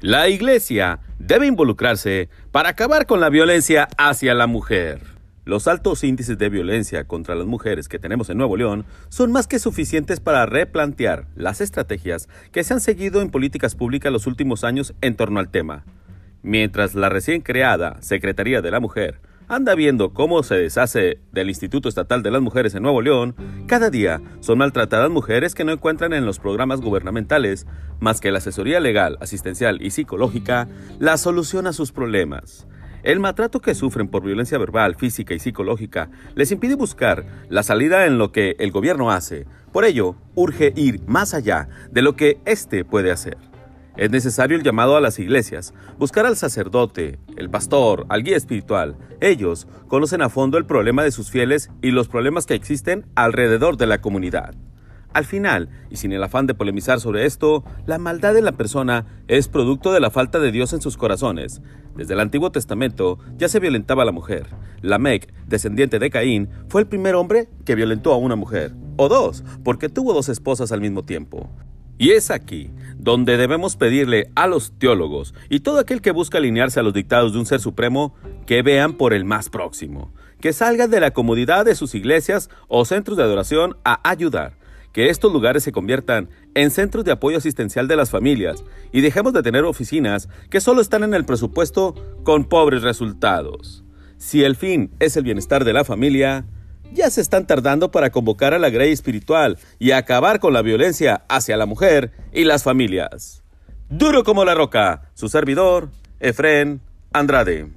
La Iglesia debe involucrarse para acabar con la violencia hacia la mujer. Los altos índices de violencia contra las mujeres que tenemos en Nuevo León son más que suficientes para replantear las estrategias que se han seguido en políticas públicas los últimos años en torno al tema. Mientras la recién creada Secretaría de la Mujer anda viendo cómo se deshace del Instituto Estatal de las Mujeres en Nuevo León, cada día son maltratadas mujeres que no encuentran en los programas gubernamentales más que la asesoría legal, asistencial y psicológica la solución a sus problemas. El maltrato que sufren por violencia verbal, física y psicológica les impide buscar la salida en lo que el gobierno hace. Por ello, urge ir más allá de lo que éste puede hacer. Es necesario el llamado a las iglesias, buscar al sacerdote, el pastor, al guía espiritual. Ellos conocen a fondo el problema de sus fieles y los problemas que existen alrededor de la comunidad. Al final, y sin el afán de polemizar sobre esto, la maldad de la persona es producto de la falta de Dios en sus corazones. Desde el Antiguo Testamento ya se violentaba a la mujer. Lamec, descendiente de Caín, fue el primer hombre que violentó a una mujer. O dos, porque tuvo dos esposas al mismo tiempo. Y es aquí donde debemos pedirle a los teólogos y todo aquel que busca alinearse a los dictados de un ser supremo que vean por el más próximo, que salgan de la comodidad de sus iglesias o centros de adoración a ayudar, que estos lugares se conviertan en centros de apoyo asistencial de las familias y dejemos de tener oficinas que solo están en el presupuesto con pobres resultados. Si el fin es el bienestar de la familia, ya se están tardando para convocar a la grey espiritual y acabar con la violencia hacia la mujer y las familias. Duro como la roca, su servidor, Efren Andrade.